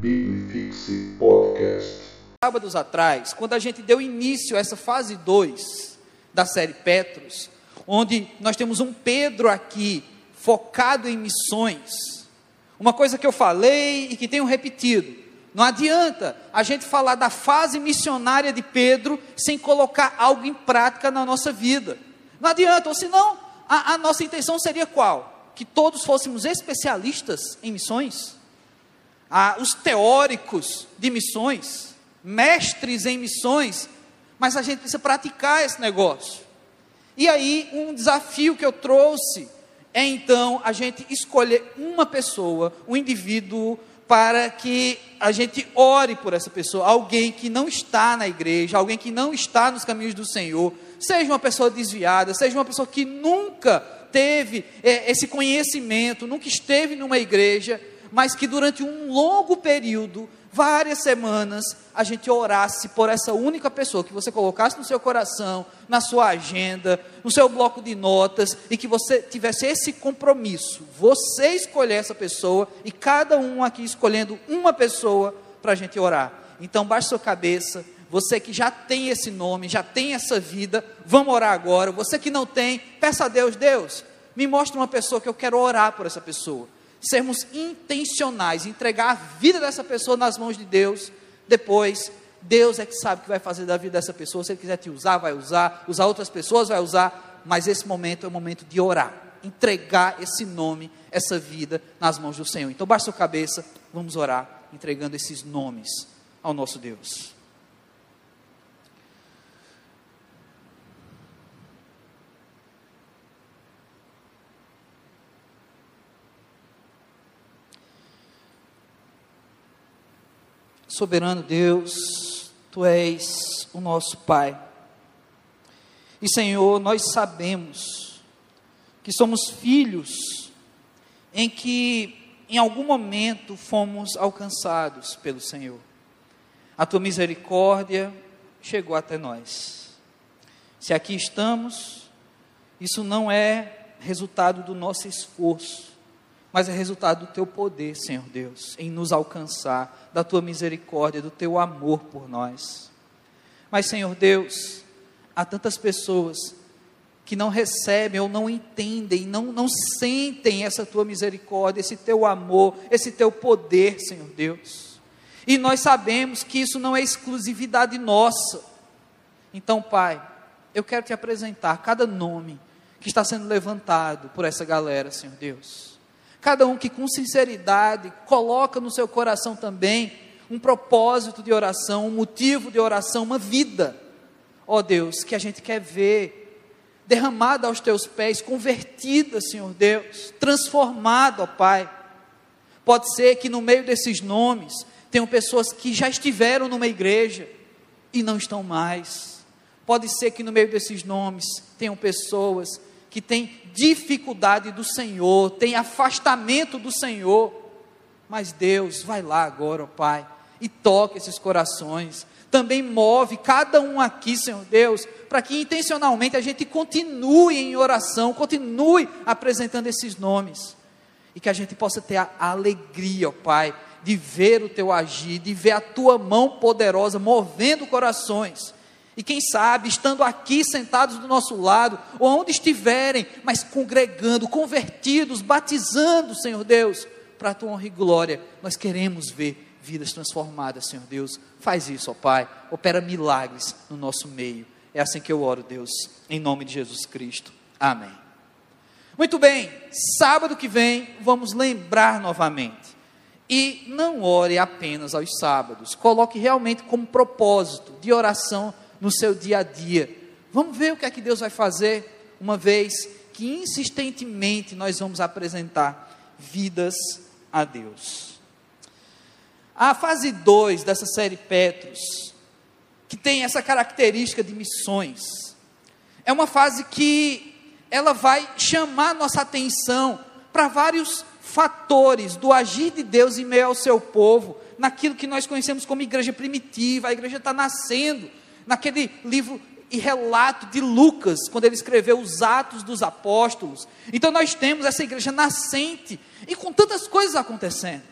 Bibifixe Podcast. Sábados atrás, quando a gente deu início a essa fase 2 da série Petros, onde nós temos um Pedro aqui focado em missões. Uma coisa que eu falei e que tenho repetido: não adianta a gente falar da fase missionária de Pedro sem colocar algo em prática na nossa vida. Não adianta, ou senão a, a nossa intenção seria qual? Que todos fôssemos especialistas em missões? Os teóricos de missões, mestres em missões, mas a gente precisa praticar esse negócio. E aí, um desafio que eu trouxe é então a gente escolher uma pessoa, um indivíduo, para que a gente ore por essa pessoa, alguém que não está na igreja, alguém que não está nos caminhos do Senhor, seja uma pessoa desviada, seja uma pessoa que nunca teve é, esse conhecimento, nunca esteve numa igreja, mas que durante um longo período, várias semanas, a gente orasse por essa única pessoa, que você colocasse no seu coração, na sua agenda, no seu bloco de notas, e que você tivesse esse compromisso, você escolher essa pessoa, e cada um aqui escolhendo uma pessoa para a gente orar. Então, baixe sua cabeça, você que já tem esse nome, já tem essa vida, vamos orar agora. Você que não tem, peça a Deus, Deus, me mostre uma pessoa que eu quero orar por essa pessoa sermos intencionais, entregar a vida dessa pessoa nas mãos de Deus, depois Deus é que sabe o que vai fazer da vida dessa pessoa. Se Ele quiser te usar, vai usar, usar outras pessoas, vai usar, mas esse momento é o momento de orar, entregar esse nome, essa vida nas mãos do Senhor. Então, baixa sua cabeça, vamos orar, entregando esses nomes ao nosso Deus. Soberano Deus, Tu és o nosso Pai. E Senhor, nós sabemos que somos filhos em que em algum momento fomos alcançados pelo Senhor. A tua misericórdia chegou até nós. Se aqui estamos, isso não é resultado do nosso esforço, mas é resultado do teu poder, Senhor Deus, em nos alcançar, da tua misericórdia, do teu amor por nós. Mas, Senhor Deus, há tantas pessoas que não recebem ou não entendem, não, não sentem essa tua misericórdia, esse teu amor, esse teu poder, Senhor Deus. E nós sabemos que isso não é exclusividade nossa. Então, Pai, eu quero te apresentar cada nome que está sendo levantado por essa galera, Senhor Deus. Cada um que com sinceridade coloca no seu coração também um propósito de oração, um motivo de oração, uma vida. Ó oh Deus, que a gente quer ver derramada aos teus pés, convertida, Senhor Deus, transformada, ó Pai. Pode ser que no meio desses nomes tenham pessoas que já estiveram numa igreja e não estão mais. Pode ser que no meio desses nomes tenham pessoas que têm dificuldade do Senhor, tem afastamento do Senhor. Mas Deus, vai lá agora, ó Pai, e toca esses corações. Também move cada um aqui, Senhor Deus, para que intencionalmente a gente continue em oração, continue apresentando esses nomes. E que a gente possa ter a alegria, ó Pai, de ver o teu agir, de ver a tua mão poderosa movendo corações e quem sabe, estando aqui sentados do nosso lado, ou onde estiverem, mas congregando, convertidos, batizando, Senhor Deus, para a tua honra e glória, nós queremos ver vidas transformadas, Senhor Deus. Faz isso, ó Pai, opera milagres no nosso meio. É assim que eu oro, Deus, em nome de Jesus Cristo. Amém. Muito bem, sábado que vem vamos lembrar novamente. E não ore apenas aos sábados, coloque realmente como propósito de oração no seu dia a dia. Vamos ver o que é que Deus vai fazer, uma vez que insistentemente nós vamos apresentar vidas a Deus. A fase 2 dessa série Petros, que tem essa característica de missões, é uma fase que ela vai chamar nossa atenção para vários fatores do agir de Deus em meio ao seu povo, naquilo que nós conhecemos como igreja primitiva, a igreja está nascendo, naquele livro e relato de Lucas, quando ele escreveu os Atos dos Apóstolos. Então nós temos essa igreja nascente e com tantas coisas acontecendo.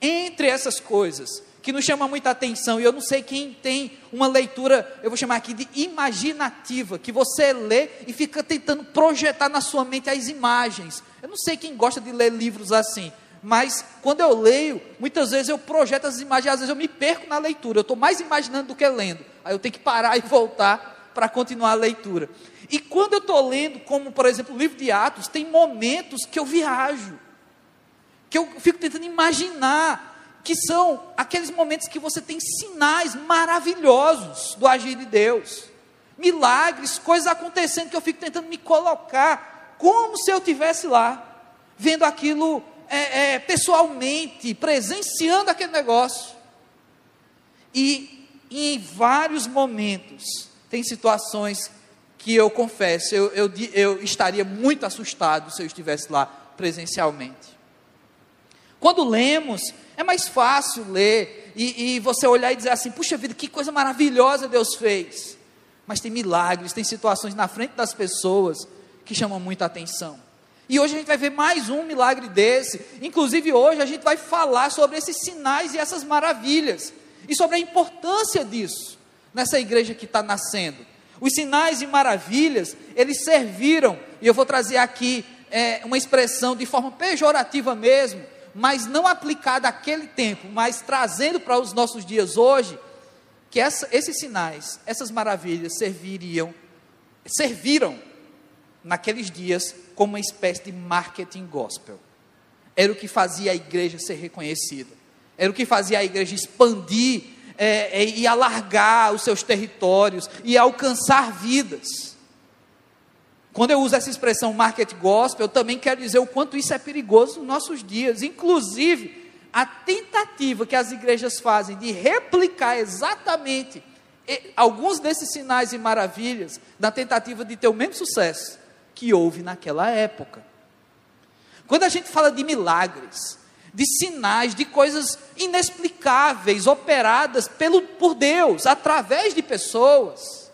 Entre essas coisas que nos chama muita atenção, e eu não sei quem tem uma leitura, eu vou chamar aqui de imaginativa, que você lê e fica tentando projetar na sua mente as imagens. Eu não sei quem gosta de ler livros assim, mas quando eu leio, muitas vezes eu projeto as imagens, às vezes eu me perco na leitura, eu estou mais imaginando do que lendo, aí eu tenho que parar e voltar para continuar a leitura. E quando eu estou lendo, como por exemplo o livro de Atos, tem momentos que eu viajo, que eu fico tentando imaginar que são aqueles momentos que você tem sinais maravilhosos do agir de Deus, milagres, coisas acontecendo que eu fico tentando me colocar como se eu estivesse lá, vendo aquilo é, é, pessoalmente, presenciando aquele negócio. E em vários momentos, tem situações que eu confesso, eu, eu, eu estaria muito assustado se eu estivesse lá presencialmente. Quando lemos, é mais fácil ler e, e, você olhar e dizer assim: puxa vida, que coisa maravilhosa Deus fez. Mas tem milagres, tem situações na frente das pessoas que chamam muita atenção. E hoje a gente vai ver mais um milagre desse. Inclusive, hoje a gente vai falar sobre esses sinais e essas maravilhas. E sobre a importância disso nessa igreja que está nascendo. Os sinais e maravilhas, eles serviram, e eu vou trazer aqui é, uma expressão de forma pejorativa mesmo, mas não aplicada àquele tempo, mas trazendo para os nossos dias hoje, que essa, esses sinais, essas maravilhas serviriam, serviram naqueles dias como uma espécie de marketing gospel. Era o que fazia a igreja ser reconhecida, era o que fazia a igreja expandir é, é, e alargar os seus territórios e alcançar vidas. Quando eu uso essa expressão market gospel, eu também quero dizer o quanto isso é perigoso nos nossos dias. Inclusive, a tentativa que as igrejas fazem de replicar exatamente alguns desses sinais e maravilhas, na tentativa de ter o mesmo sucesso que houve naquela época. Quando a gente fala de milagres, de sinais, de coisas inexplicáveis operadas pelo, por Deus, através de pessoas,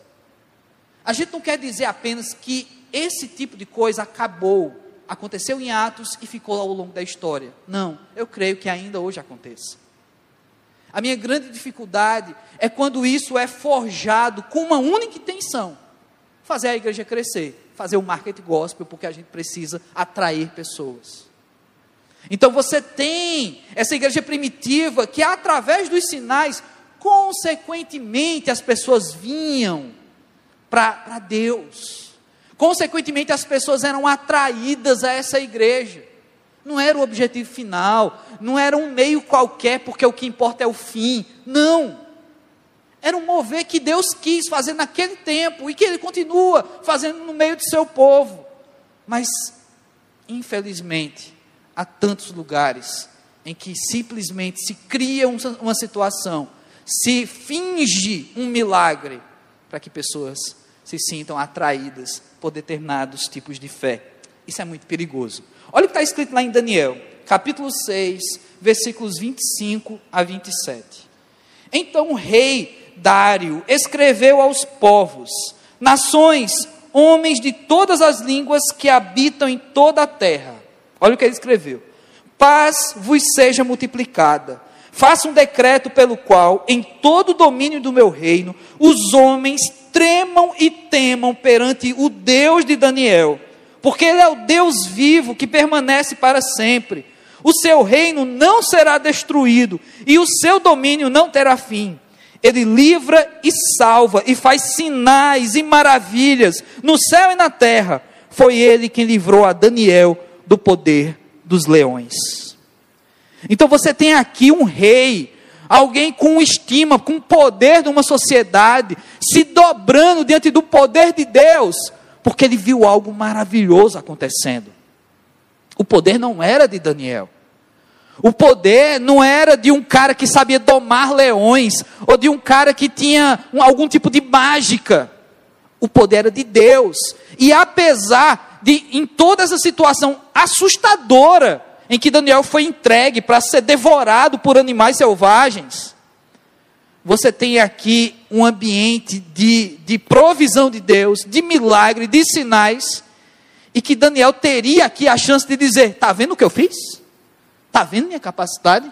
a gente não quer dizer apenas que esse tipo de coisa acabou, aconteceu em Atos e ficou ao longo da história. Não, eu creio que ainda hoje aconteça. A minha grande dificuldade é quando isso é forjado com uma única intenção: fazer a igreja crescer, fazer o marketing gospel, porque a gente precisa atrair pessoas. Então você tem essa igreja primitiva que, através dos sinais, consequentemente as pessoas vinham para Deus. Consequentemente, as pessoas eram atraídas a essa igreja. Não era o objetivo final, não era um meio qualquer, porque o que importa é o fim. Não. Era um mover que Deus quis fazer naquele tempo e que Ele continua fazendo no meio do seu povo. Mas, infelizmente, há tantos lugares em que simplesmente se cria uma situação, se finge um milagre para que pessoas se sintam atraídas por determinados tipos de fé. Isso é muito perigoso. Olha o que está escrito lá em Daniel, capítulo 6, versículos 25 a 27. Então o rei Dário escreveu aos povos, nações, homens de todas as línguas que habitam em toda a terra. Olha o que ele escreveu: Paz vos seja multiplicada. Faça um decreto pelo qual, em todo o domínio do meu reino, os homens tremam e temam perante o Deus de Daniel, porque Ele é o Deus vivo que permanece para sempre. O seu reino não será destruído e o seu domínio não terá fim. Ele livra e salva e faz sinais e maravilhas no céu e na terra. Foi ele quem livrou a Daniel do poder dos leões. Então você tem aqui um rei alguém com estima, com poder de uma sociedade, se dobrando diante do poder de Deus, porque ele viu algo maravilhoso acontecendo. O poder não era de Daniel. O poder não era de um cara que sabia domar leões, ou de um cara que tinha algum tipo de mágica. O poder era de Deus. E apesar de, em toda essa situação assustadora, em que Daniel foi entregue para ser devorado por animais selvagens. Você tem aqui um ambiente de, de provisão de Deus, de milagre, de sinais, e que Daniel teria aqui a chance de dizer: Está vendo o que eu fiz? Está vendo minha capacidade?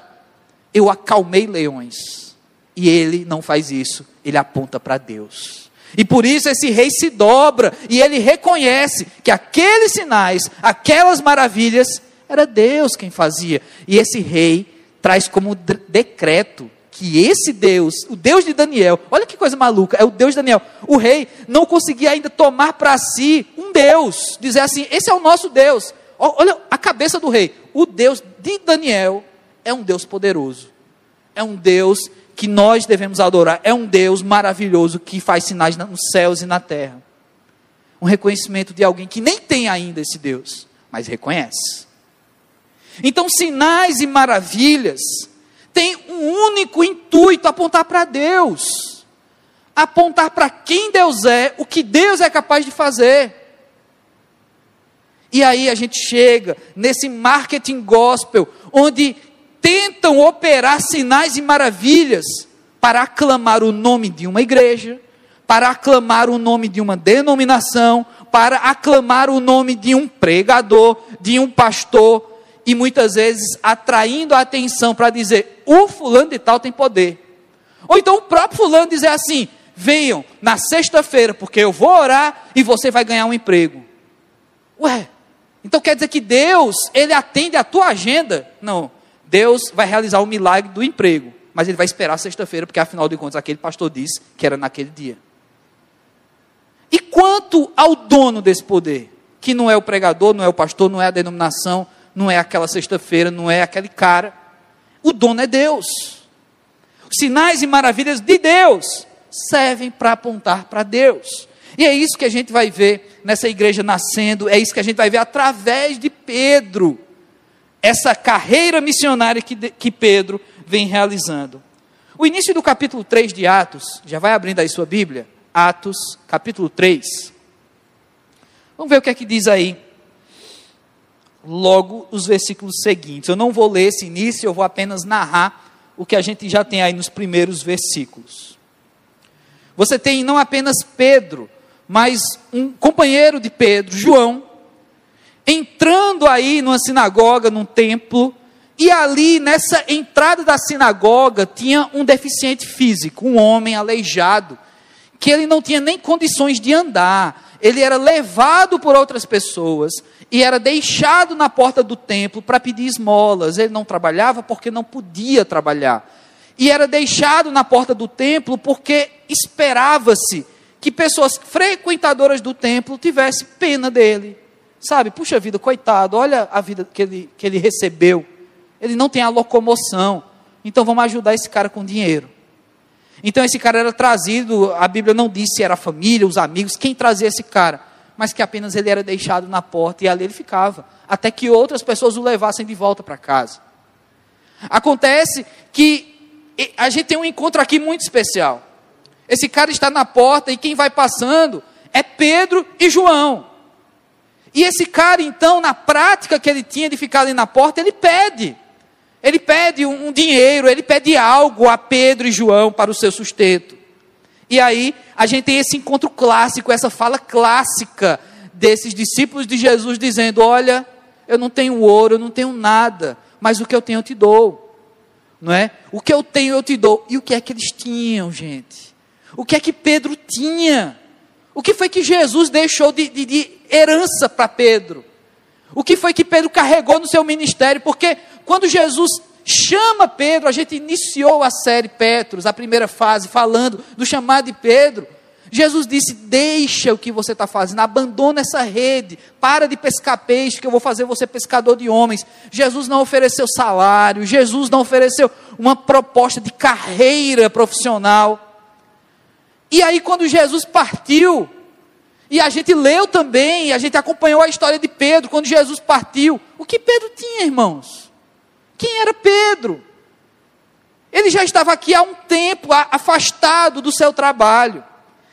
eu acalmei leões. E ele não faz isso, ele aponta para Deus. E por isso esse rei se dobra e ele reconhece que aqueles sinais, aquelas maravilhas, era Deus quem fazia. E esse rei traz como decreto que esse Deus, o Deus de Daniel, olha que coisa maluca, é o Deus de Daniel. O rei não conseguia ainda tomar para si um Deus, dizer assim: esse é o nosso Deus. Olha a cabeça do rei. O Deus de Daniel é um Deus poderoso. É um Deus que nós devemos adorar. É um Deus maravilhoso que faz sinais nos céus e na terra. Um reconhecimento de alguém que nem tem ainda esse Deus, mas reconhece. Então, sinais e maravilhas têm um único intuito: apontar para Deus, apontar para quem Deus é, o que Deus é capaz de fazer. E aí a gente chega nesse marketing gospel, onde tentam operar sinais e maravilhas para aclamar o nome de uma igreja, para aclamar o nome de uma denominação, para aclamar o nome de um pregador, de um pastor, e muitas vezes atraindo a atenção para dizer: o fulano de tal tem poder. Ou então o próprio fulano dizer assim: venham na sexta-feira, porque eu vou orar e você vai ganhar um emprego. Ué, então quer dizer que Deus, ele atende a tua agenda? Não. Deus vai realizar o milagre do emprego, mas ele vai esperar sexta-feira, porque afinal de contas aquele pastor disse que era naquele dia. E quanto ao dono desse poder, que não é o pregador, não é o pastor, não é a denominação, não é aquela sexta-feira, não é aquele cara, o dono é Deus. Os sinais e maravilhas de Deus servem para apontar para Deus. E é isso que a gente vai ver nessa igreja nascendo, é isso que a gente vai ver através de Pedro, essa carreira missionária que, que Pedro vem realizando. O início do capítulo 3 de Atos, já vai abrindo aí sua Bíblia, Atos, capítulo 3. Vamos ver o que é que diz aí. Logo os versículos seguintes. Eu não vou ler esse início, eu vou apenas narrar o que a gente já tem aí nos primeiros versículos. Você tem não apenas Pedro, mas um companheiro de Pedro, João, entrando aí numa sinagoga, num templo, e ali nessa entrada da sinagoga tinha um deficiente físico, um homem aleijado, que ele não tinha nem condições de andar. Ele era levado por outras pessoas e era deixado na porta do templo para pedir esmolas. Ele não trabalhava porque não podia trabalhar. E era deixado na porta do templo porque esperava-se que pessoas frequentadoras do templo tivessem pena dele. Sabe, puxa vida, coitado, olha a vida que ele, que ele recebeu. Ele não tem a locomoção. Então vamos ajudar esse cara com dinheiro. Então esse cara era trazido, a Bíblia não disse se era a família, os amigos, quem trazia esse cara, mas que apenas ele era deixado na porta e ali ele ficava, até que outras pessoas o levassem de volta para casa. Acontece que a gente tem um encontro aqui muito especial. Esse cara está na porta e quem vai passando é Pedro e João. E esse cara, então, na prática que ele tinha de ficar ali na porta, ele pede. Ele pede um, dinheiro, ele pede algo a Pedro e João para o seu sustento. E aí, a gente tem esse encontro clássico, essa fala clássica desses discípulos de Jesus dizendo: Olha, eu não tenho ouro, eu não tenho nada, mas o que eu tenho eu te dou. Não é? O que eu tenho eu te dou. E o que é que eles tinham, gente? O que é que Pedro tinha? O que foi que Jesus deixou de, de, de herança para Pedro? O que foi que Pedro carregou no seu ministério? Porque quando Jesus chama Pedro, a gente iniciou a série Petros, a primeira fase, falando do chamado de Pedro. Jesus disse: Deixa o que você está fazendo, abandona essa rede, para de pescar peixe, que eu vou fazer você pescador de homens. Jesus não ofereceu salário, Jesus não ofereceu uma proposta de carreira profissional. E aí, quando Jesus partiu, e a gente leu também, a gente acompanhou a história de Pedro, quando Jesus partiu, o que Pedro tinha, irmãos? Quem era Pedro? Ele já estava aqui há um tempo, afastado do seu trabalho.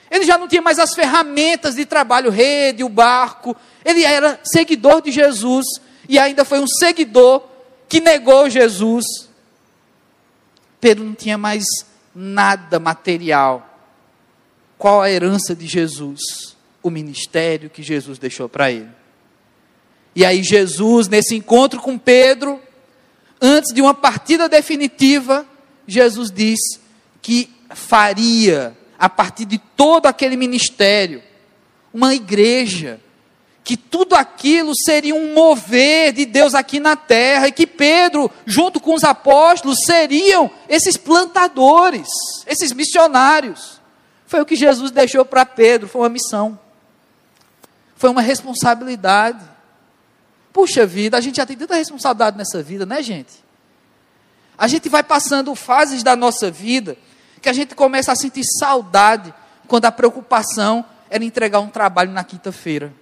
Ele já não tinha mais as ferramentas de trabalho, rede, o barco. Ele era seguidor de Jesus e ainda foi um seguidor que negou Jesus. Pedro não tinha mais nada material qual a herança de Jesus? O ministério que Jesus deixou para ele. E aí, Jesus, nesse encontro com Pedro, antes de uma partida definitiva, Jesus diz que faria, a partir de todo aquele ministério, uma igreja, que tudo aquilo seria um mover de Deus aqui na terra, e que Pedro, junto com os apóstolos, seriam esses plantadores, esses missionários. Foi o que Jesus deixou para Pedro, foi uma missão, foi uma responsabilidade. Puxa vida, a gente já tem tanta responsabilidade nessa vida, né, gente? A gente vai passando fases da nossa vida que a gente começa a sentir saudade quando a preocupação era entregar um trabalho na quinta-feira.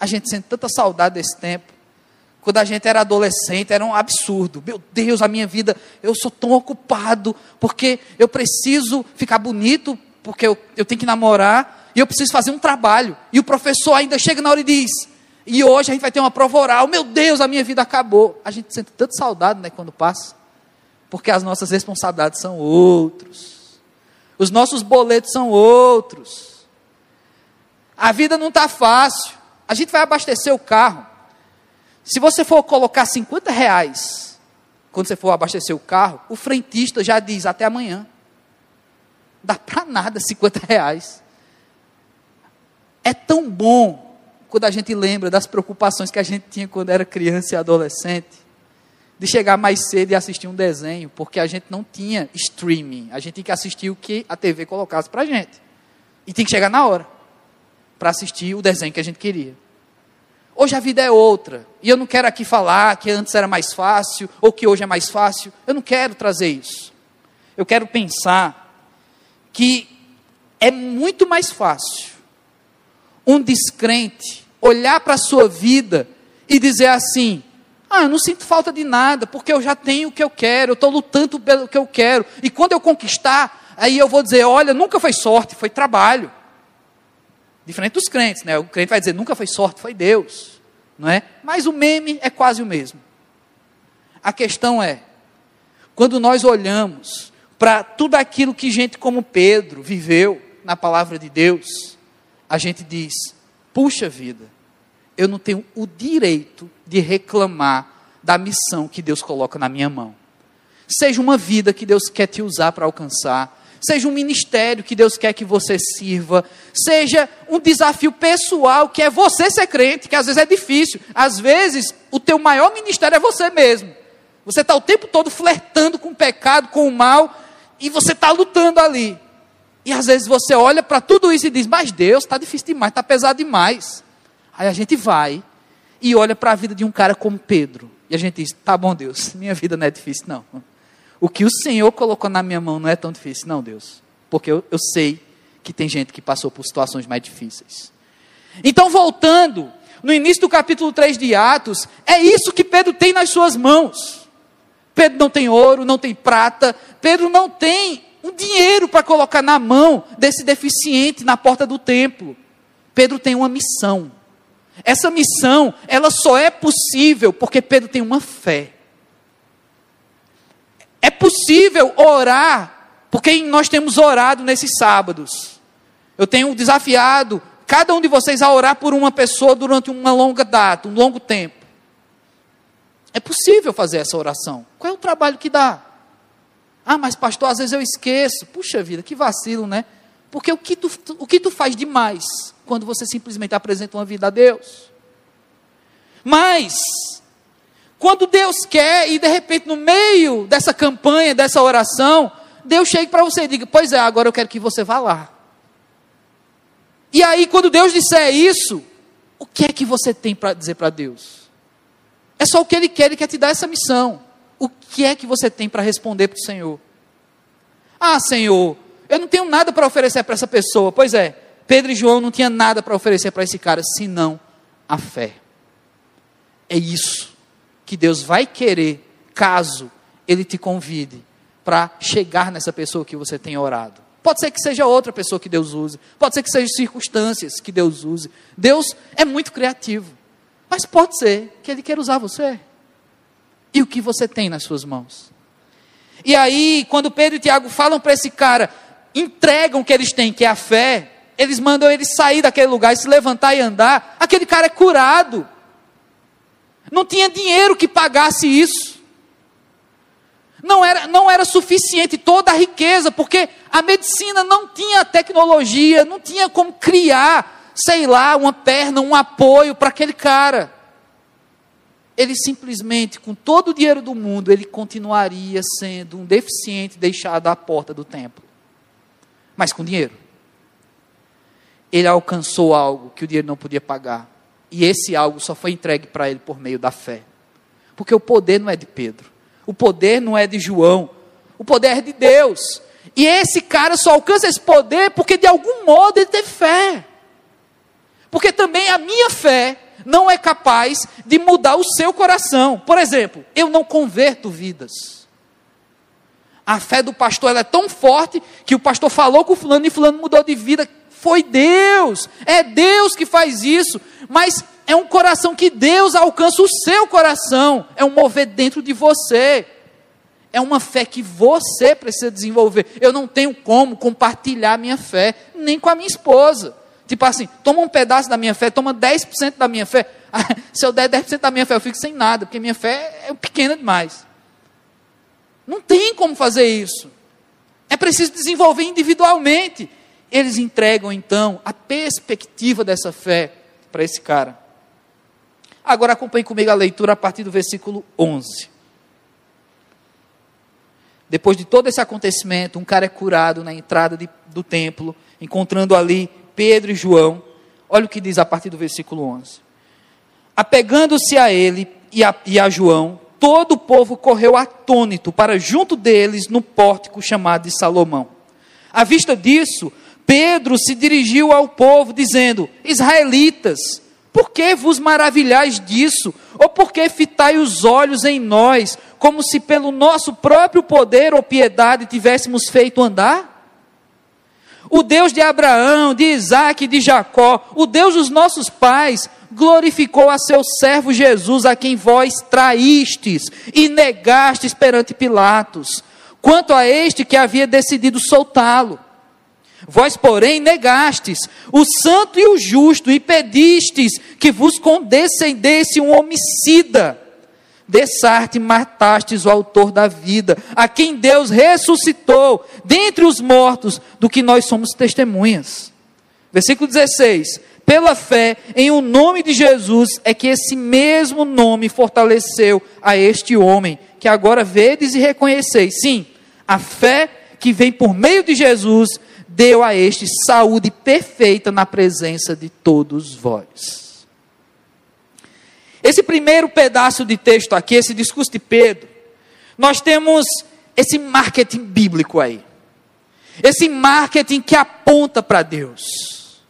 A gente sente tanta saudade desse tempo. Quando a gente era adolescente, era um absurdo. Meu Deus, a minha vida, eu sou tão ocupado, porque eu preciso ficar bonito, porque eu, eu tenho que namorar, e eu preciso fazer um trabalho. E o professor ainda chega na hora e diz: e hoje a gente vai ter uma prova oral. Meu Deus, a minha vida acabou. A gente sente tanta saudade, né, quando passa. Porque as nossas responsabilidades são outros. Os nossos boletos são outros. A vida não está fácil. A gente vai abastecer o carro. Se você for colocar 50 reais, quando você for abastecer o carro, o frentista já diz até amanhã. Dá para nada 50 reais. É tão bom quando a gente lembra das preocupações que a gente tinha quando era criança e adolescente, de chegar mais cedo e assistir um desenho, porque a gente não tinha streaming, a gente tinha que assistir o que a TV colocasse para a gente. E tem que chegar na hora para assistir o desenho que a gente queria. Hoje a vida é outra, e eu não quero aqui falar que antes era mais fácil, ou que hoje é mais fácil, eu não quero trazer isso. Eu quero pensar que é muito mais fácil um descrente olhar para a sua vida e dizer assim: ah, eu não sinto falta de nada, porque eu já tenho o que eu quero, eu estou lutando pelo que eu quero, e quando eu conquistar, aí eu vou dizer: olha, nunca foi sorte, foi trabalho. Diferente dos crentes, né? O crente vai dizer: nunca foi sorte, foi Deus, não é? Mas o meme é quase o mesmo. A questão é, quando nós olhamos para tudo aquilo que gente como Pedro viveu na palavra de Deus, a gente diz: puxa vida, eu não tenho o direito de reclamar da missão que Deus coloca na minha mão. Seja uma vida que Deus quer te usar para alcançar, seja um ministério que Deus quer que você sirva, seja um desafio pessoal que é você ser crente, que às vezes é difícil. Às vezes, o teu maior ministério é você mesmo. Você está o tempo todo flertando com o pecado, com o mal, e você está lutando ali. E às vezes você olha para tudo isso e diz: Mas Deus, está difícil demais, está pesado demais. Aí a gente vai e olha para a vida de um cara como Pedro. E a gente diz: Tá bom, Deus, minha vida não é difícil, não. O que o Senhor colocou na minha mão não é tão difícil, não, Deus. Porque eu, eu sei que tem gente que passou por situações mais difíceis. Então, voltando, no início do capítulo 3 de Atos, é isso que Pedro tem nas suas mãos. Pedro não tem ouro, não tem prata, Pedro não tem um dinheiro para colocar na mão desse deficiente na porta do templo. Pedro tem uma missão. Essa missão, ela só é possível porque Pedro tem uma fé. É possível orar, porque nós temos orado nesses sábados. Eu tenho desafiado cada um de vocês a orar por uma pessoa durante uma longa data, um longo tempo. É possível fazer essa oração. Qual é o trabalho que dá? Ah, mas pastor, às vezes eu esqueço. Puxa vida, que vacilo, né? Porque o que tu, o que tu faz demais quando você simplesmente apresenta uma vida a Deus? Mas, quando Deus quer e de repente no meio dessa campanha, dessa oração, Deus chega para você e diga: Pois é, agora eu quero que você vá lá. E aí, quando Deus disser isso, o que é que você tem para dizer para Deus? É só o que Ele quer, Ele quer te dar essa missão o que é que você tem para responder para o Senhor? Ah, Senhor, eu não tenho nada para oferecer para essa pessoa. Pois é, Pedro e João não tinham nada para oferecer para esse cara, senão a fé. É isso que Deus vai querer, caso Ele te convide para chegar nessa pessoa que você tem orado. Pode ser que seja outra pessoa que Deus use, pode ser que sejam circunstâncias que Deus use. Deus é muito criativo, mas pode ser que Ele queira usar você e o que você tem nas suas mãos. E aí, quando Pedro e Tiago falam para esse cara, entregam o que eles têm, que é a fé, eles mandam ele sair daquele lugar e se levantar e andar, aquele cara é curado. Não tinha dinheiro que pagasse isso. Não era, não era suficiente toda a riqueza, porque a medicina não tinha tecnologia, não tinha como criar, sei lá, uma perna, um apoio para aquele cara. Ele simplesmente, com todo o dinheiro do mundo, ele continuaria sendo um deficiente deixado à porta do templo. Mas com dinheiro. Ele alcançou algo que o dinheiro não podia pagar. E esse algo só foi entregue para ele por meio da fé. Porque o poder não é de Pedro o poder não é de João, o poder é de Deus. E esse cara só alcança esse poder porque de algum modo ele teve fé. Porque também a minha fé não é capaz de mudar o seu coração. Por exemplo, eu não converto vidas. A fé do pastor é tão forte que o pastor falou com fulano e fulano mudou de vida. Foi Deus, é Deus que faz isso. Mas é um coração que Deus alcança o seu coração, é um mover dentro de você. É uma fé que você precisa desenvolver. Eu não tenho como compartilhar minha fé, nem com a minha esposa. Tipo assim, toma um pedaço da minha fé, toma 10% da minha fé. Se eu der 10% da minha fé, eu fico sem nada, porque minha fé é pequena demais. Não tem como fazer isso. É preciso desenvolver individualmente. Eles entregam então a perspectiva dessa fé para esse cara. Agora acompanhe comigo a leitura a partir do versículo 11. Depois de todo esse acontecimento, um cara é curado na entrada de, do templo, encontrando ali Pedro e João. Olha o que diz a partir do versículo 11. Apegando-se a ele e a, e a João, todo o povo correu atônito para junto deles no pórtico chamado de Salomão. À vista disso, Pedro se dirigiu ao povo, dizendo: Israelitas, por que vos maravilhais disso? Ou por que fitai os olhos em nós, como se pelo nosso próprio poder ou piedade tivéssemos feito andar? O Deus de Abraão, de Isaac de Jacó, o Deus dos nossos pais, glorificou a seu servo Jesus, a quem vós traístes e negastes perante Pilatos, quanto a este que havia decidido soltá-lo. Vós, porém, negastes o santo e o justo e pedistes que vos condescendesse um homicida. Dessarte matastes o autor da vida, a quem Deus ressuscitou dentre os mortos, do que nós somos testemunhas. Versículo 16: Pela fé em o nome de Jesus é que esse mesmo nome fortaleceu a este homem, que agora vedes e reconheceis. Sim, a fé que vem por meio de Jesus deu a este saúde perfeita na presença de todos vós. Esse primeiro pedaço de texto aqui, esse discurso de Pedro, nós temos esse marketing bíblico aí. Esse marketing que aponta para Deus.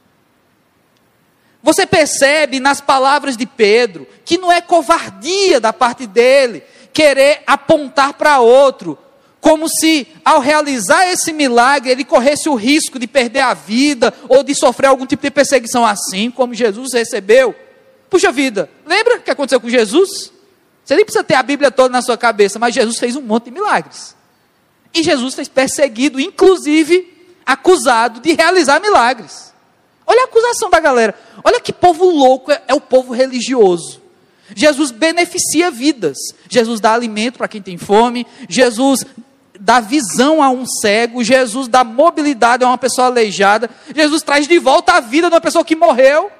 Você percebe nas palavras de Pedro que não é covardia da parte dele querer apontar para outro, como se ao realizar esse milagre ele corresse o risco de perder a vida ou de sofrer algum tipo de perseguição assim como Jesus recebeu. Puxa vida, lembra o que aconteceu com Jesus? Você nem precisa ter a Bíblia toda na sua cabeça, mas Jesus fez um monte de milagres. E Jesus fez perseguido, inclusive acusado de realizar milagres. Olha a acusação da galera. Olha que povo louco é, é o povo religioso. Jesus beneficia vidas. Jesus dá alimento para quem tem fome. Jesus dá visão a um cego, Jesus dá mobilidade a uma pessoa aleijada, Jesus traz de volta a vida de uma pessoa que morreu,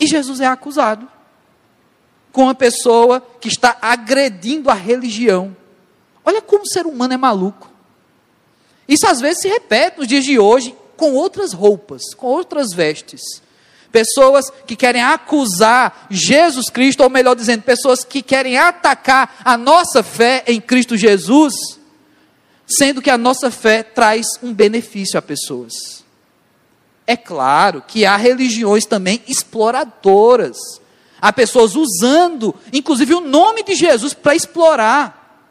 e Jesus é acusado com uma pessoa que está agredindo a religião. Olha como o ser humano é maluco. Isso às vezes se repete nos dias de hoje com outras roupas, com outras vestes. Pessoas que querem acusar Jesus Cristo, ou melhor dizendo, pessoas que querem atacar a nossa fé em Cristo Jesus sendo que a nossa fé traz um benefício a pessoas. É claro que há religiões também exploradoras. Há pessoas usando, inclusive, o nome de Jesus para explorar.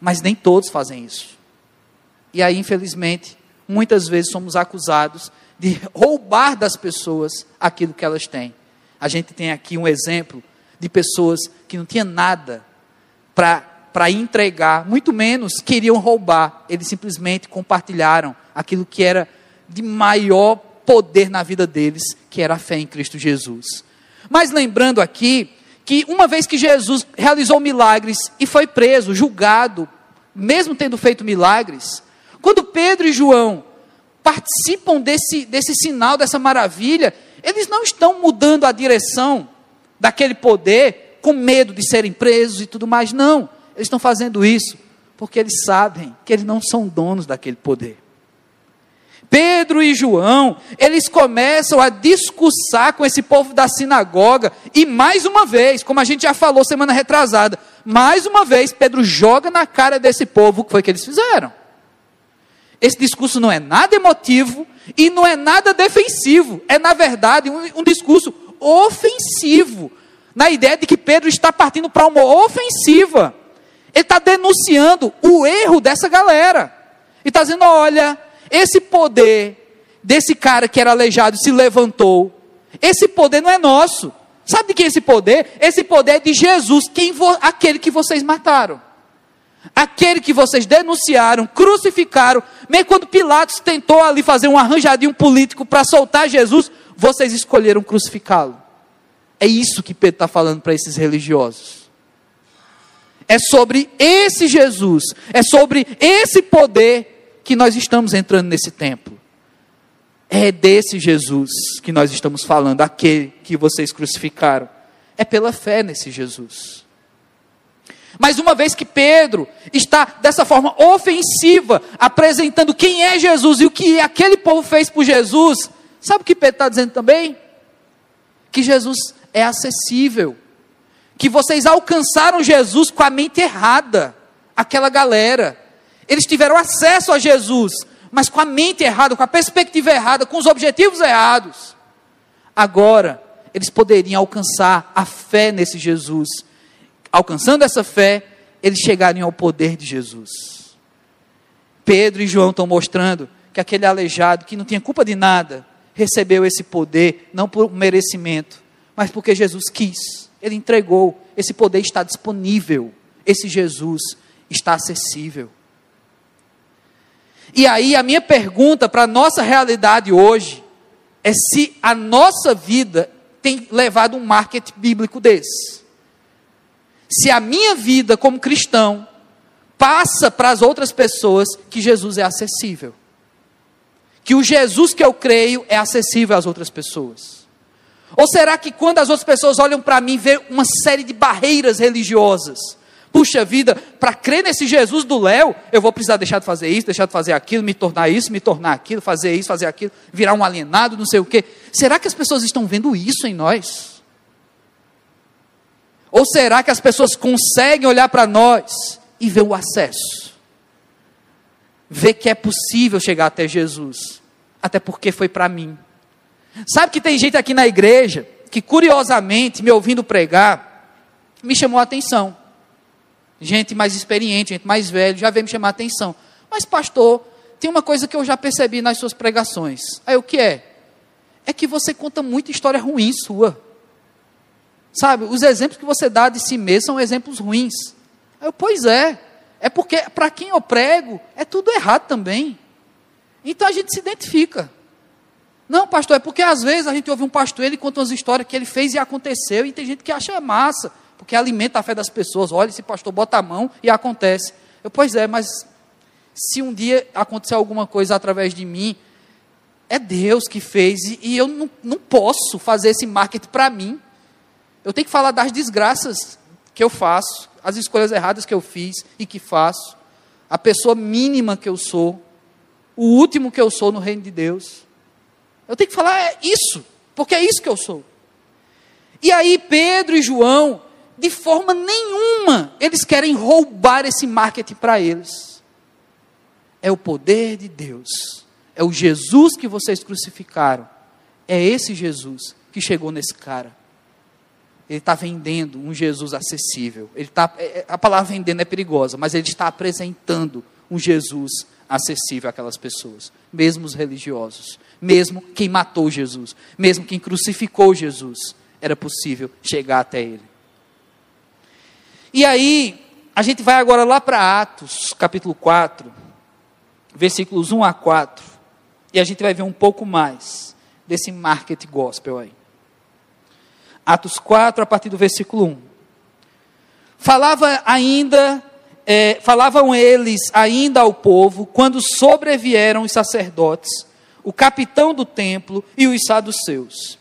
Mas nem todos fazem isso. E aí, infelizmente, muitas vezes somos acusados de roubar das pessoas aquilo que elas têm. A gente tem aqui um exemplo de pessoas que não tinham nada para para entregar, muito menos queriam roubar, eles simplesmente compartilharam aquilo que era de maior poder na vida deles, que era a fé em Cristo Jesus. Mas lembrando aqui que uma vez que Jesus realizou milagres e foi preso, julgado mesmo tendo feito milagres, quando Pedro e João participam desse, desse sinal, dessa maravilha, eles não estão mudando a direção daquele poder com medo de serem presos e tudo mais, não. Eles estão fazendo isso porque eles sabem que eles não são donos daquele poder. Pedro e João, eles começam a discursar com esse povo da sinagoga, e mais uma vez, como a gente já falou semana retrasada, mais uma vez Pedro joga na cara desse povo o que foi que eles fizeram. Esse discurso não é nada emotivo e não é nada defensivo, é na verdade um, um discurso ofensivo, na ideia de que Pedro está partindo para uma ofensiva. Ele está denunciando o erro dessa galera. E está dizendo: olha, esse poder desse cara que era aleijado se levantou. Esse poder não é nosso. Sabe de quem é esse poder? Esse poder é de Jesus, quem aquele que vocês mataram. Aquele que vocês denunciaram, crucificaram, mesmo quando Pilatos tentou ali fazer um arranjadinho político para soltar Jesus, vocês escolheram crucificá-lo. É isso que Pedro está falando para esses religiosos. É sobre esse Jesus, é sobre esse poder que nós estamos entrando nesse templo. É desse Jesus que nós estamos falando, aquele que vocês crucificaram. É pela fé nesse Jesus. Mas uma vez que Pedro está dessa forma ofensiva, apresentando quem é Jesus e o que aquele povo fez por Jesus, sabe o que Pedro está dizendo também? Que Jesus é acessível. Que vocês alcançaram Jesus com a mente errada. Aquela galera. Eles tiveram acesso a Jesus, mas com a mente errada, com a perspectiva errada, com os objetivos errados. Agora, eles poderiam alcançar a fé nesse Jesus. Alcançando essa fé, eles chegariam ao poder de Jesus. Pedro e João estão mostrando que aquele aleijado, que não tinha culpa de nada, recebeu esse poder, não por merecimento, mas porque Jesus quis. Ele entregou. Esse poder está disponível. Esse Jesus está acessível. E aí a minha pergunta para a nossa realidade hoje é se a nossa vida tem levado um marketing bíblico desse. Se a minha vida como cristão passa para as outras pessoas que Jesus é acessível. Que o Jesus que eu creio é acessível às outras pessoas. Ou será que quando as outras pessoas olham para mim, vê uma série de barreiras religiosas? Puxa vida, para crer nesse Jesus do Léo, eu vou precisar deixar de fazer isso, deixar de fazer aquilo, me tornar isso, me tornar aquilo, fazer isso, fazer aquilo, virar um alienado, não sei o quê. Será que as pessoas estão vendo isso em nós? Ou será que as pessoas conseguem olhar para nós e ver o acesso? Ver que é possível chegar até Jesus, até porque foi para mim. Sabe que tem gente aqui na igreja que, curiosamente, me ouvindo pregar, me chamou a atenção gente mais experiente, gente mais velha, já veio me chamar a atenção. Mas, pastor, tem uma coisa que eu já percebi nas suas pregações. Aí o que é? É que você conta muita história ruim sua. Sabe, os exemplos que você dá de si mesmo são exemplos ruins. Aí eu, pois é. É porque para quem eu prego, é tudo errado também. Então a gente se identifica. Não, pastor, é porque às vezes a gente ouve um pastor, ele conta umas histórias que ele fez e aconteceu, e tem gente que acha massa porque alimenta a fé das pessoas. Olha, esse pastor bota a mão e acontece. Eu, pois é, mas se um dia acontecer alguma coisa através de mim, é Deus que fez e, e eu não, não posso fazer esse marketing para mim. Eu tenho que falar das desgraças que eu faço, as escolhas erradas que eu fiz e que faço, a pessoa mínima que eu sou, o último que eu sou no reino de Deus. Eu tenho que falar é isso, porque é isso que eu sou. E aí Pedro e João, de forma nenhuma eles querem roubar esse marketing para eles. É o poder de Deus. É o Jesus que vocês crucificaram. É esse Jesus que chegou nesse cara. Ele está vendendo um Jesus acessível. Ele tá, é, é, a palavra vendendo é perigosa, mas ele está apresentando um Jesus acessível àquelas pessoas, mesmo os religiosos, mesmo quem matou Jesus, mesmo quem crucificou Jesus, era possível chegar até ele. E aí, a gente vai agora lá para Atos, capítulo 4, versículos 1 a 4, e a gente vai ver um pouco mais desse market gospel aí. Atos 4, a partir do versículo 1. Falava ainda é, falavam eles ainda ao povo, quando sobrevieram os sacerdotes, o capitão do templo e os saduceus.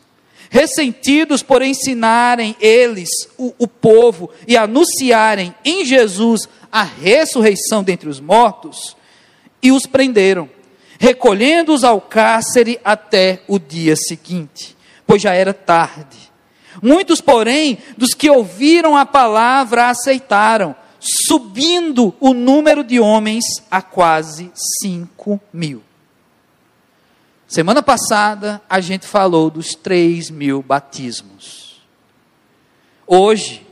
Ressentidos por ensinarem eles, o, o povo, e anunciarem em Jesus a ressurreição dentre os mortos, e os prenderam, recolhendo-os ao cárcere até o dia seguinte, pois já era tarde. Muitos, porém, dos que ouviram a palavra aceitaram, subindo o número de homens a quase 5 mil. Semana passada a gente falou dos 3 mil batismos. Hoje,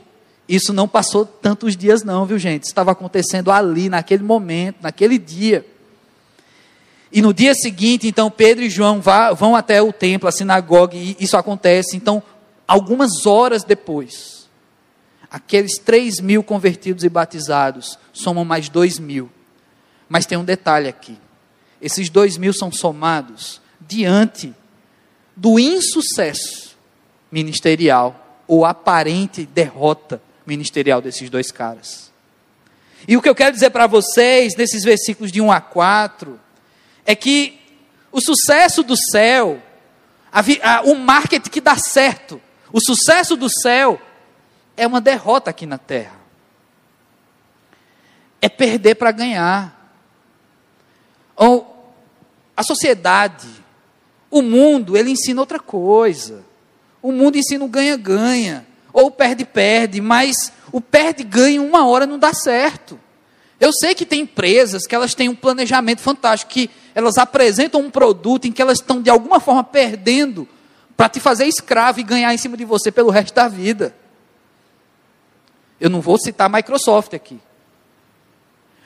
isso não passou tantos dias, não, viu gente? Estava acontecendo ali, naquele momento, naquele dia. E no dia seguinte, então, Pedro e João vão até o templo, a sinagoga, e isso acontece. Então, algumas horas depois, aqueles 3 mil convertidos e batizados somam mais 2 mil. Mas tem um detalhe aqui: esses 2 mil são somados diante do insucesso ministerial ou aparente derrota ministerial desses dois caras. E o que eu quero dizer para vocês, nesses versículos de 1 a 4, é que o sucesso do céu, a, a, o marketing que dá certo, o sucesso do céu é uma derrota aqui na terra. É perder para ganhar. Ou a sociedade, o mundo, ele ensina outra coisa. O mundo ensina o ganha-ganha, ou perde-perde, mas o perde-ganha uma hora não dá certo. Eu sei que tem empresas que elas têm um planejamento fantástico, que elas apresentam um produto em que elas estão de alguma forma perdendo para te fazer escravo e ganhar em cima de você pelo resto da vida. Eu não vou citar a Microsoft aqui.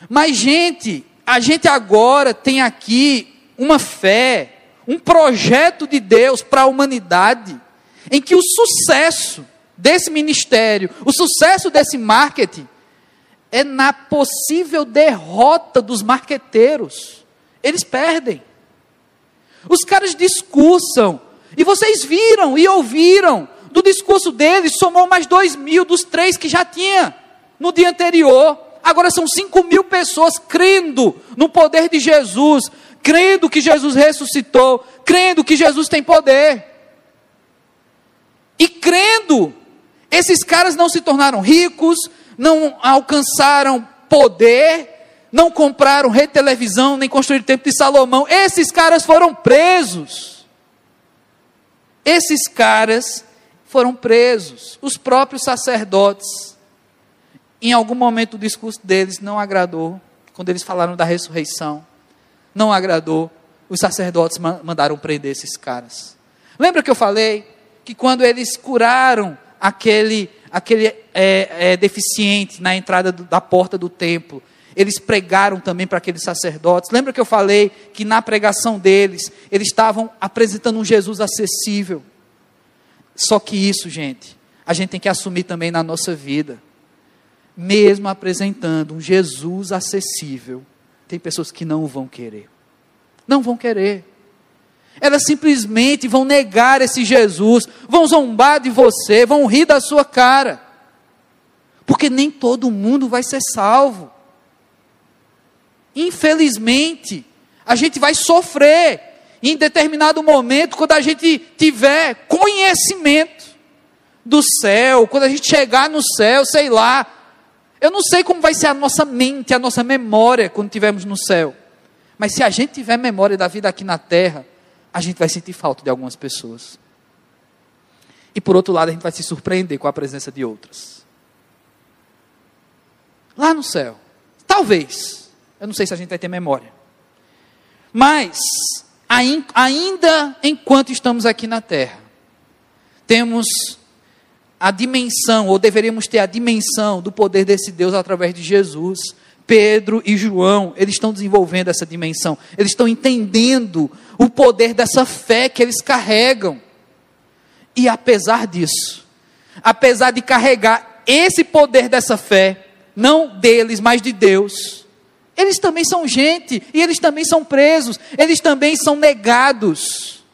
Mas, gente, a gente agora tem aqui uma fé, um projeto de Deus para a humanidade, em que o sucesso desse ministério, o sucesso desse marketing, é na possível derrota dos marqueteiros. Eles perdem. Os caras discursam, e vocês viram e ouviram do discurso dele, somou mais dois mil dos três que já tinha no dia anterior. Agora são cinco mil pessoas crendo no poder de Jesus, crendo que Jesus ressuscitou, crendo que Jesus tem poder. E crendo, esses caras não se tornaram ricos, não alcançaram poder, não compraram retelevisão, nem construíram o templo de Salomão. Esses caras foram presos. Esses caras foram presos. Os próprios sacerdotes, em algum momento do discurso deles, não agradou, quando eles falaram da ressurreição, não agradou. Os sacerdotes mandaram prender esses caras. Lembra que eu falei que quando eles curaram aquele, aquele é, é, deficiente na entrada do, da porta do templo, eles pregaram também para aqueles sacerdotes. Lembra que eu falei que na pregação deles, eles estavam apresentando um Jesus acessível. Só que isso, gente, a gente tem que assumir também na nossa vida. Mesmo apresentando um Jesus acessível, tem pessoas que não vão querer. Não vão querer. Elas simplesmente vão negar esse Jesus, vão zombar de você, vão rir da sua cara. Porque nem todo mundo vai ser salvo. Infelizmente, a gente vai sofrer em determinado momento, quando a gente tiver conhecimento do céu, quando a gente chegar no céu, sei lá, eu não sei como vai ser a nossa mente, a nossa memória quando estivermos no céu. Mas se a gente tiver memória da vida aqui na terra, a gente vai sentir falta de algumas pessoas. E por outro lado, a gente vai se surpreender com a presença de outras. Lá no céu, talvez, eu não sei se a gente vai ter memória. Mas ainda enquanto estamos aqui na terra, temos a dimensão, ou deveríamos ter a dimensão do poder desse Deus através de Jesus. Pedro e João, eles estão desenvolvendo essa dimensão, eles estão entendendo o poder dessa fé que eles carregam. E apesar disso, apesar de carregar esse poder dessa fé, não deles, mas de Deus, eles também são gente, e eles também são presos, eles também são negados.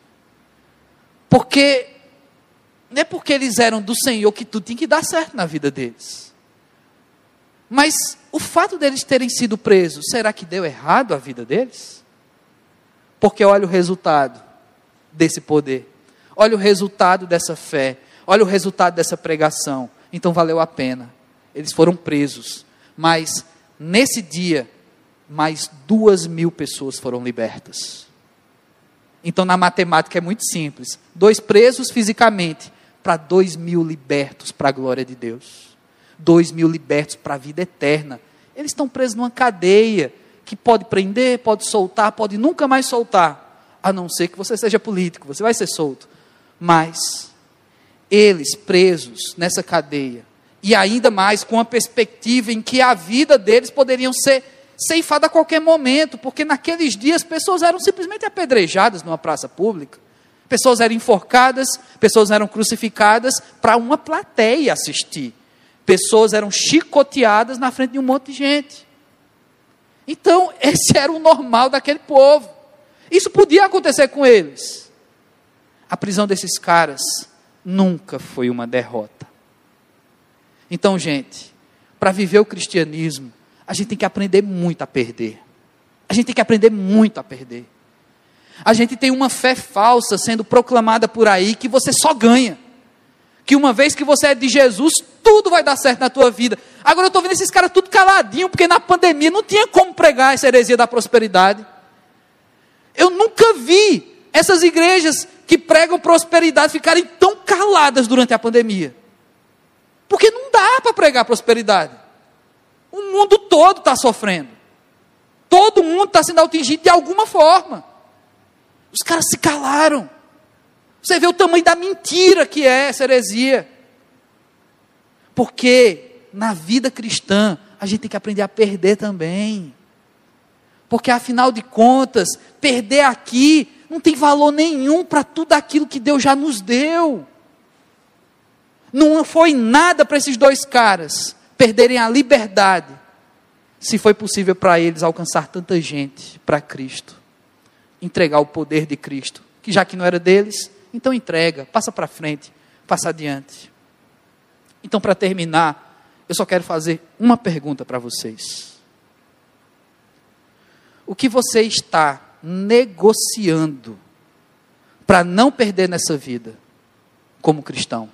Porque não é porque eles eram do Senhor que tudo tem que dar certo na vida deles. Mas o fato deles terem sido presos, será que deu errado a vida deles? Porque olha o resultado desse poder. Olha o resultado dessa fé. Olha o resultado dessa pregação. Então valeu a pena. Eles foram presos. Mas nesse dia, mais duas mil pessoas foram libertas. Então na matemática é muito simples: dois presos fisicamente para dois mil libertos para a glória de Deus. Dois mil libertos para a vida eterna. Eles estão presos numa cadeia que pode prender, pode soltar, pode nunca mais soltar a não ser que você seja político, você vai ser solto. Mas eles presos nessa cadeia, e ainda mais com a perspectiva em que a vida deles poderiam ser ceifada a qualquer momento, porque naqueles dias pessoas eram simplesmente apedrejadas numa praça pública, pessoas eram enforcadas, pessoas eram crucificadas para uma plateia assistir, pessoas eram chicoteadas na frente de um monte de gente. Então, esse era o normal daquele povo. Isso podia acontecer com eles. A prisão desses caras nunca foi uma derrota. Então, gente, para viver o cristianismo, a gente tem que aprender muito a perder. A gente tem que aprender muito a perder. A gente tem uma fé falsa sendo proclamada por aí que você só ganha. Que uma vez que você é de Jesus, tudo vai dar certo na tua vida. Agora eu estou vendo esses caras tudo caladinho, porque na pandemia não tinha como pregar essa heresia da prosperidade. Eu nunca vi essas igrejas que pregam prosperidade ficarem tão caladas durante a pandemia. Porque não dá para pregar prosperidade. O mundo todo está sofrendo. Todo mundo está sendo atingido de alguma forma. Os caras se calaram. Você vê o tamanho da mentira que é essa heresia. Porque na vida cristã a gente tem que aprender a perder também. Porque afinal de contas, perder aqui não tem valor nenhum para tudo aquilo que Deus já nos deu. Não foi nada para esses dois caras perderem a liberdade, se foi possível para eles alcançar tanta gente para Cristo, entregar o poder de Cristo, que já que não era deles, então entrega, passa para frente, passa adiante. Então, para terminar, eu só quero fazer uma pergunta para vocês o que você está negociando para não perder nessa vida como cristão?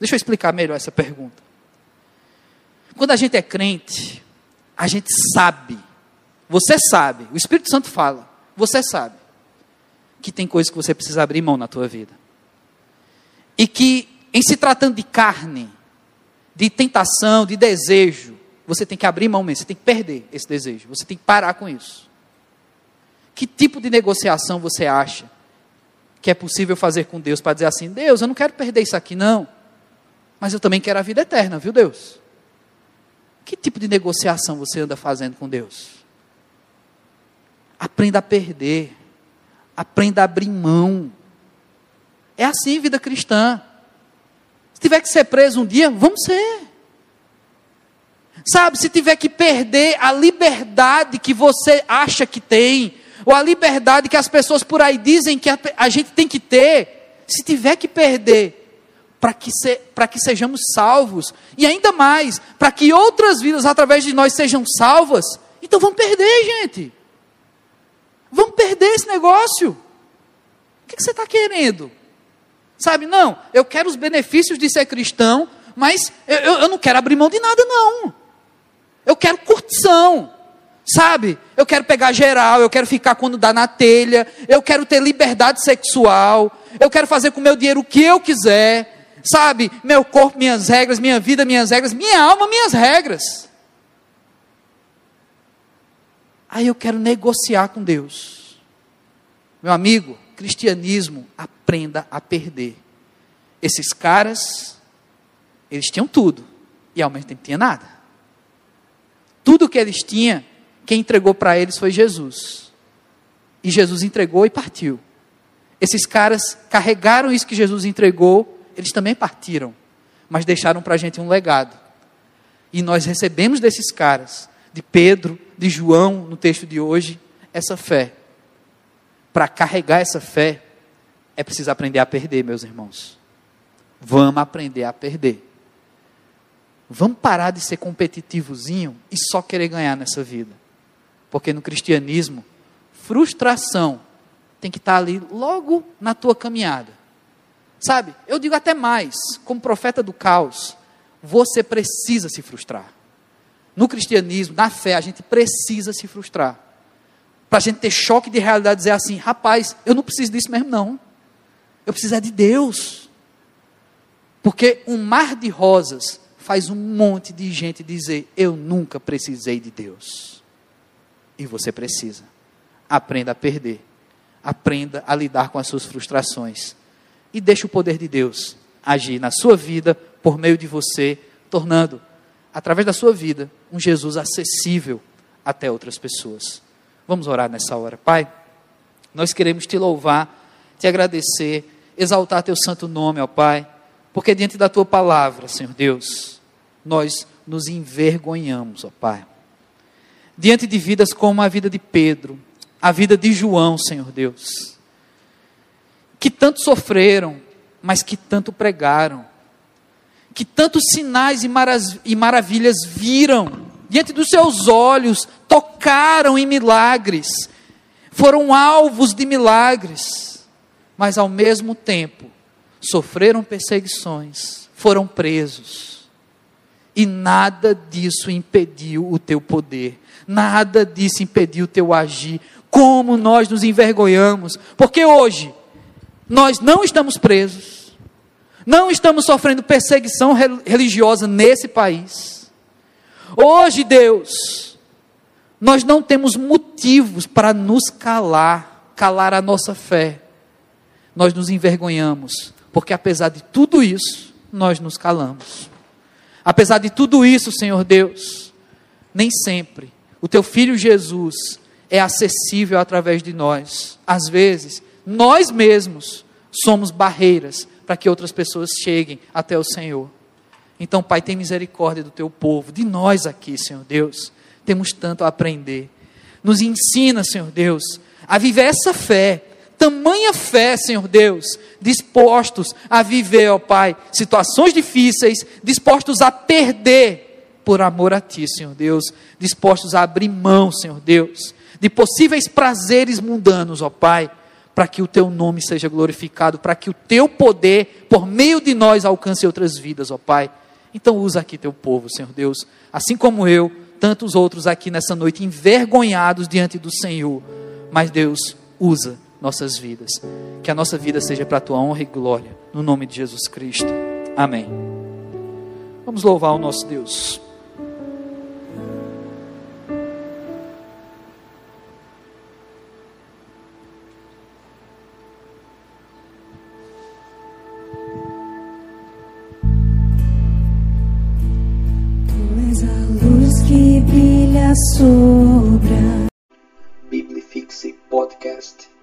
Deixa eu explicar melhor essa pergunta. Quando a gente é crente, a gente sabe, você sabe, o Espírito Santo fala, você sabe, que tem coisas que você precisa abrir mão na tua vida. E que, em se tratando de carne, de tentação, de desejo, você tem que abrir mão mesmo, você tem que perder esse desejo, você tem que parar com isso. Que tipo de negociação você acha que é possível fazer com Deus para dizer assim: Deus, eu não quero perder isso aqui, não, mas eu também quero a vida eterna, viu, Deus? Que tipo de negociação você anda fazendo com Deus? Aprenda a perder, aprenda a abrir mão. É assim vida cristã. Se tiver que ser preso um dia, vamos ser. Sabe, se tiver que perder a liberdade que você acha que tem, ou a liberdade que as pessoas por aí dizem que a, a gente tem que ter, se tiver que perder, para que, se, que sejamos salvos, e ainda mais, para que outras vidas através de nós sejam salvas, então vamos perder, gente. Vamos perder esse negócio. O que, você está querendo? Sabe, não, eu quero os benefícios de ser cristão, mas eu, eu, eu não quero abrir mão de nada, não. Eu quero curtição. Sabe? Eu quero pegar geral, eu quero ficar quando dá na telha, eu quero ter liberdade sexual, eu quero fazer com meu dinheiro o que eu quiser, sabe? Meu corpo, minhas regras, minha vida, minhas regras, minha alma, minhas regras. Aí eu quero negociar com Deus. Meu amigo, cristianismo, aprenda a perder. Esses caras, eles tinham tudo, e ao mesmo tempo tinha nada. Tudo que eles tinham, quem entregou para eles foi Jesus. E Jesus entregou e partiu. Esses caras carregaram isso que Jesus entregou, eles também partiram, mas deixaram para a gente um legado. E nós recebemos desses caras, de Pedro, de João, no texto de hoje, essa fé. Para carregar essa fé, é preciso aprender a perder, meus irmãos. Vamos aprender a perder. Vamos parar de ser competitivozinho e só querer ganhar nessa vida. Porque no cristianismo, frustração tem que estar ali logo na tua caminhada. Sabe? Eu digo até mais, como profeta do caos, você precisa se frustrar. No cristianismo, na fé, a gente precisa se frustrar. Para a gente ter choque de realidade e dizer assim: rapaz, eu não preciso disso mesmo, não. Eu preciso é de Deus. Porque um mar de rosas faz um monte de gente dizer: Eu nunca precisei de Deus. E você precisa. Aprenda a perder. Aprenda a lidar com as suas frustrações. E deixe o poder de Deus agir na sua vida, por meio de você, tornando, através da sua vida, um Jesus acessível até outras pessoas. Vamos orar nessa hora. Pai, nós queremos te louvar, te agradecer, exaltar teu santo nome, ó Pai porque diante da tua palavra, Senhor Deus, nós nos envergonhamos, ó Pai. Diante de vidas como a vida de Pedro, a vida de João, Senhor Deus, que tanto sofreram, mas que tanto pregaram, que tantos sinais e, e maravilhas viram diante dos seus olhos, tocaram em milagres, foram alvos de milagres, mas ao mesmo tempo sofreram perseguições, foram presos. E nada disso impediu o teu poder, nada disso impediu o teu agir. Como nós nos envergonhamos, porque hoje nós não estamos presos, não estamos sofrendo perseguição religiosa nesse país. Hoje, Deus, nós não temos motivos para nos calar, calar a nossa fé. Nós nos envergonhamos porque apesar de tudo isso, nós nos calamos. Apesar de tudo isso, Senhor Deus, nem sempre o teu filho Jesus é acessível através de nós. Às vezes, nós mesmos somos barreiras para que outras pessoas cheguem até o Senhor. Então, Pai, tem misericórdia do teu povo, de nós aqui, Senhor Deus. Temos tanto a aprender. Nos ensina, Senhor Deus, a viver essa fé tamanha fé, Senhor Deus, dispostos a viver, ó Pai, situações difíceis, dispostos a perder por amor a Ti, Senhor Deus, dispostos a abrir mão, Senhor Deus, de possíveis prazeres mundanos, ó Pai, para que o Teu nome seja glorificado, para que o Teu poder, por meio de nós, alcance outras vidas, ó Pai. Então usa aqui Teu povo, Senhor Deus, assim como eu, tantos outros aqui nessa noite, envergonhados diante do Senhor, mas Deus, usa nossas vidas. Que a nossa vida seja para a tua honra e glória, no nome de Jesus Cristo. Amém. Vamos louvar o nosso Deus. és a luz que brilha sobre a... Biblifixe Podcast.